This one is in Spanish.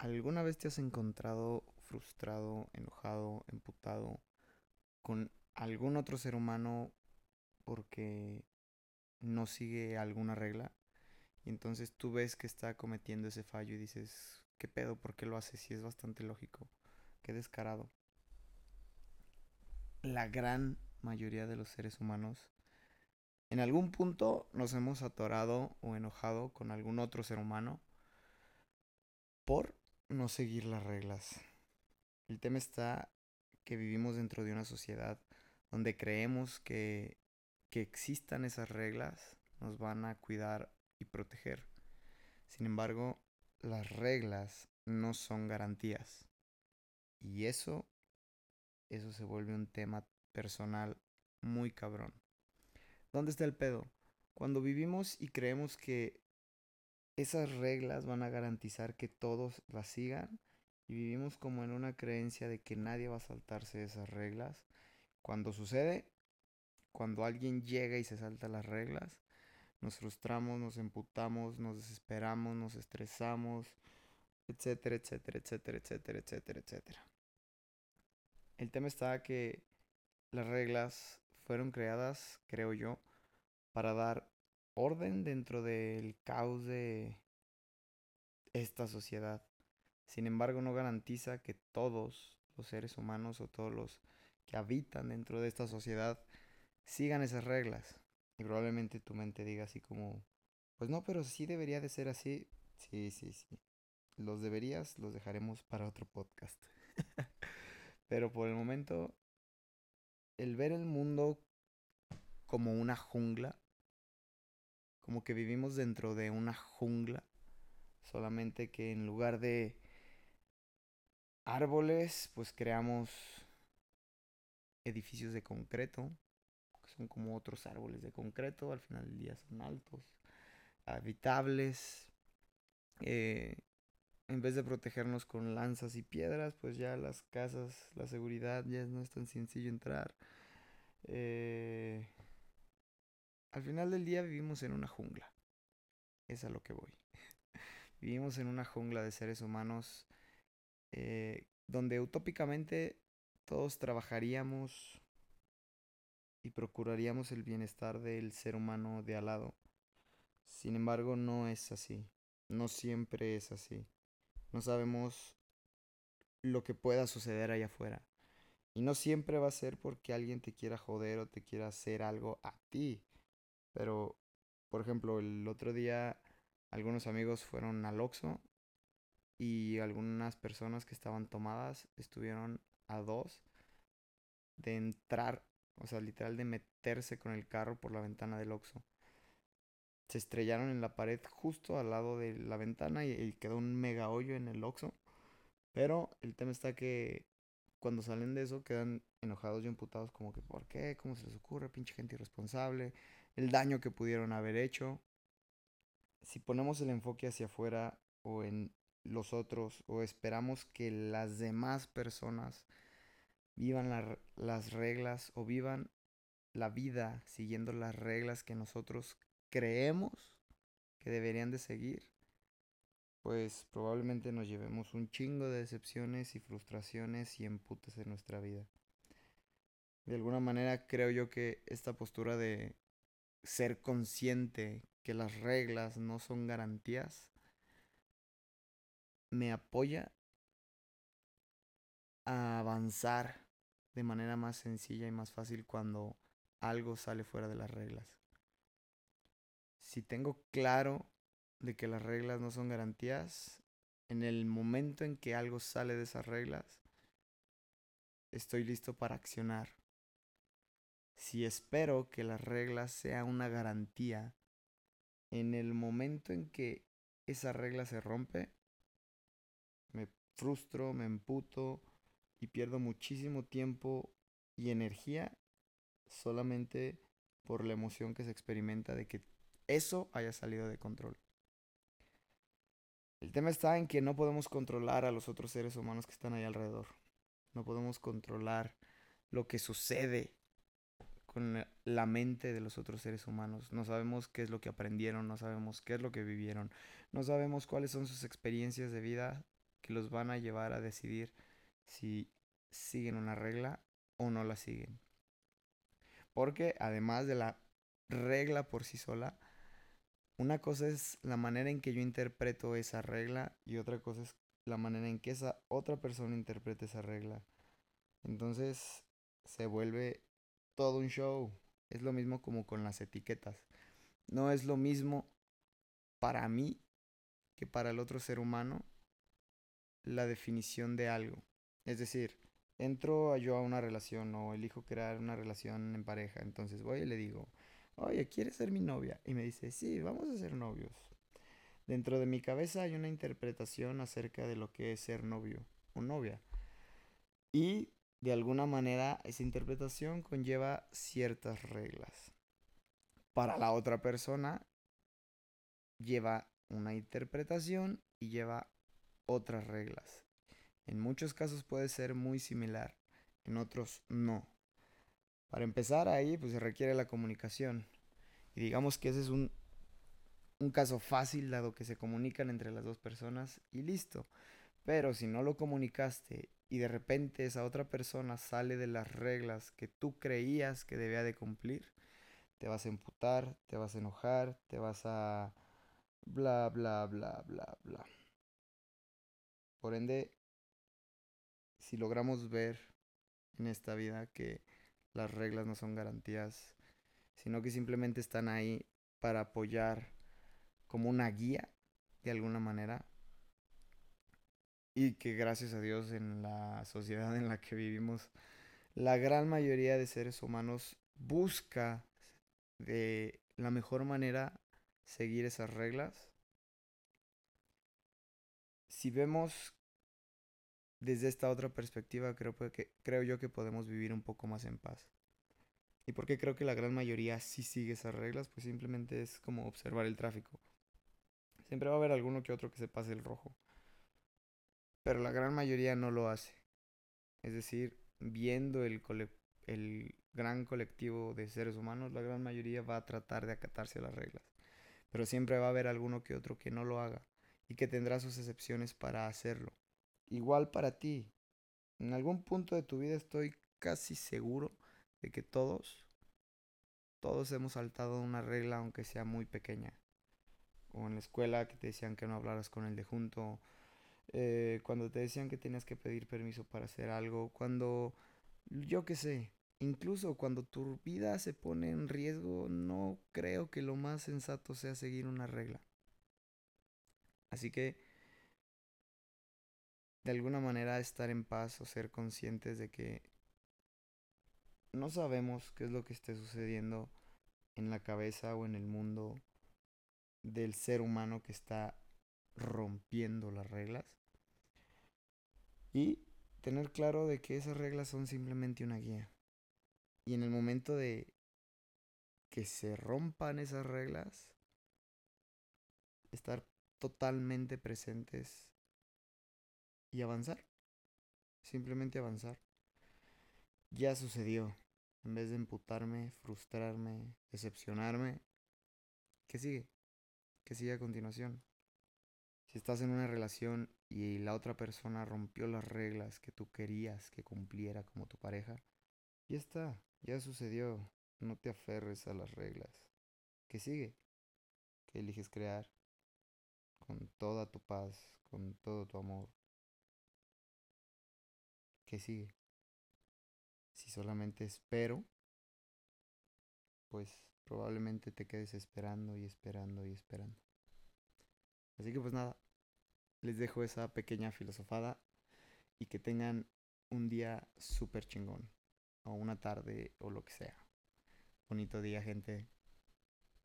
¿Alguna vez te has encontrado frustrado, enojado, emputado con algún otro ser humano porque no sigue alguna regla? Y entonces tú ves que está cometiendo ese fallo y dices, ¿qué pedo? ¿Por qué lo hace? Si es bastante lógico. Qué descarado. La gran mayoría de los seres humanos en algún punto nos hemos atorado o enojado con algún otro ser humano por no seguir las reglas. El tema está que vivimos dentro de una sociedad donde creemos que, que existan esas reglas nos van a cuidar y proteger. Sin embargo, las reglas no son garantías. Y eso, eso se vuelve un tema personal muy cabrón. ¿Dónde está el pedo? Cuando vivimos y creemos que esas reglas van a garantizar que todos las sigan y vivimos como en una creencia de que nadie va a saltarse esas reglas. Cuando sucede, cuando alguien llega y se salta las reglas, nos frustramos, nos emputamos, nos desesperamos, nos estresamos, etcétera, etcétera, etcétera, etcétera, etcétera, etcétera. El tema está que las reglas fueron creadas, creo yo, para dar orden dentro del caos de esta sociedad. Sin embargo, no garantiza que todos los seres humanos o todos los que habitan dentro de esta sociedad sigan esas reglas. Y probablemente tu mente diga así como, pues no, pero sí debería de ser así. Sí, sí, sí. Los deberías los dejaremos para otro podcast. pero por el momento, el ver el mundo como una jungla como que vivimos dentro de una jungla, solamente que en lugar de árboles, pues creamos edificios de concreto, que son como otros árboles de concreto, al final del día son altos, habitables. Eh, en vez de protegernos con lanzas y piedras, pues ya las casas, la seguridad ya no es tan sencillo entrar. Eh, al final del día vivimos en una jungla. Es a lo que voy. vivimos en una jungla de seres humanos eh, donde utópicamente todos trabajaríamos y procuraríamos el bienestar del ser humano de al lado. Sin embargo, no es así. No siempre es así. No sabemos lo que pueda suceder allá afuera. Y no siempre va a ser porque alguien te quiera joder o te quiera hacer algo a ti. Pero, por ejemplo, el otro día algunos amigos fueron al Oxxo y algunas personas que estaban tomadas estuvieron a dos de entrar, o sea, literal de meterse con el carro por la ventana del Oxxo. Se estrellaron en la pared justo al lado de la ventana y, quedó un mega hoyo en el Oxxo. Pero el tema está que cuando salen de eso quedan enojados y emputados como que ¿por qué? ¿Cómo se les ocurre? Pinche gente irresponsable el daño que pudieron haber hecho. Si ponemos el enfoque hacia afuera o en los otros o esperamos que las demás personas vivan las reglas o vivan la vida siguiendo las reglas que nosotros creemos que deberían de seguir, pues probablemente nos llevemos un chingo de decepciones y frustraciones y emputes en nuestra vida. De alguna manera creo yo que esta postura de ser consciente que las reglas no son garantías, me apoya a avanzar de manera más sencilla y más fácil cuando algo sale fuera de las reglas. Si tengo claro de que las reglas no son garantías, en el momento en que algo sale de esas reglas, estoy listo para accionar si espero que las reglas sea una garantía, en el momento en que esa regla se rompe, me frustro, me emputo y pierdo muchísimo tiempo y energía solamente por la emoción que se experimenta de que eso haya salido de control. El tema está en que no podemos controlar a los otros seres humanos que están ahí alrededor. No podemos controlar lo que sucede con la mente de los otros seres humanos. No sabemos qué es lo que aprendieron, no sabemos qué es lo que vivieron, no sabemos cuáles son sus experiencias de vida que los van a llevar a decidir si siguen una regla o no la siguen. Porque además de la regla por sí sola, una cosa es la manera en que yo interpreto esa regla y otra cosa es la manera en que esa otra persona interpreta esa regla. Entonces se vuelve todo un show. Es lo mismo como con las etiquetas. No es lo mismo para mí que para el otro ser humano la definición de algo. Es decir, entro yo a una relación o elijo crear una relación en pareja, entonces voy y le digo, oye, ¿quieres ser mi novia? Y me dice, sí, vamos a ser novios. Dentro de mi cabeza hay una interpretación acerca de lo que es ser novio o novia. Y de alguna manera esa interpretación conlleva ciertas reglas. Para la otra persona lleva una interpretación y lleva otras reglas. En muchos casos puede ser muy similar, en otros no. Para empezar ahí, pues se requiere la comunicación. Y digamos que ese es un, un caso fácil, dado que se comunican entre las dos personas y listo. Pero si no lo comunicaste y de repente esa otra persona sale de las reglas que tú creías que debía de cumplir, te vas a emputar, te vas a enojar, te vas a bla, bla, bla, bla, bla. Por ende, si logramos ver en esta vida que las reglas no son garantías, sino que simplemente están ahí para apoyar como una guía de alguna manera, y que gracias a Dios en la sociedad en la que vivimos, la gran mayoría de seres humanos busca de la mejor manera seguir esas reglas si vemos desde esta otra perspectiva, creo, que, creo yo que podemos vivir un poco más en paz. ¿Y por qué creo que la gran mayoría sí sigue esas reglas? Pues simplemente es como observar el tráfico. Siempre va a haber alguno que otro que se pase el rojo. Pero la gran mayoría no lo hace. Es decir, viendo el, el gran colectivo de seres humanos, la gran mayoría va a tratar de acatarse a las reglas. Pero siempre va a haber alguno que otro que no lo haga y que tendrá sus excepciones para hacerlo. Igual para ti. En algún punto de tu vida estoy casi seguro de que todos, todos hemos saltado una regla aunque sea muy pequeña. O en la escuela que te decían que no hablaras con el de junto. Eh, cuando te decían que tenías que pedir permiso para hacer algo. Cuando, yo qué sé, incluso cuando tu vida se pone en riesgo, no creo que lo más sensato sea seguir una regla. Así que, de alguna manera, estar en paz o ser conscientes de que no sabemos qué es lo que esté sucediendo en la cabeza o en el mundo del ser humano que está rompiendo las reglas. Y tener claro de que esas reglas son simplemente una guía. Y en el momento de que se rompan esas reglas, estar totalmente presentes y avanzar. Simplemente avanzar. Ya sucedió. En vez de emputarme, frustrarme, decepcionarme, ¿qué sigue? ¿Qué sigue a continuación? Si estás en una relación y la otra persona rompió las reglas que tú querías que cumpliera como tu pareja, ya está, ya sucedió. No te aferres a las reglas. ¿Qué sigue? ¿Qué eliges crear? con toda tu paz, con todo tu amor. ¿Qué sigue? Si solamente espero, pues probablemente te quedes esperando y esperando y esperando. Así que pues nada, les dejo esa pequeña filosofada y que tengan un día súper chingón, o una tarde, o lo que sea. Bonito día, gente.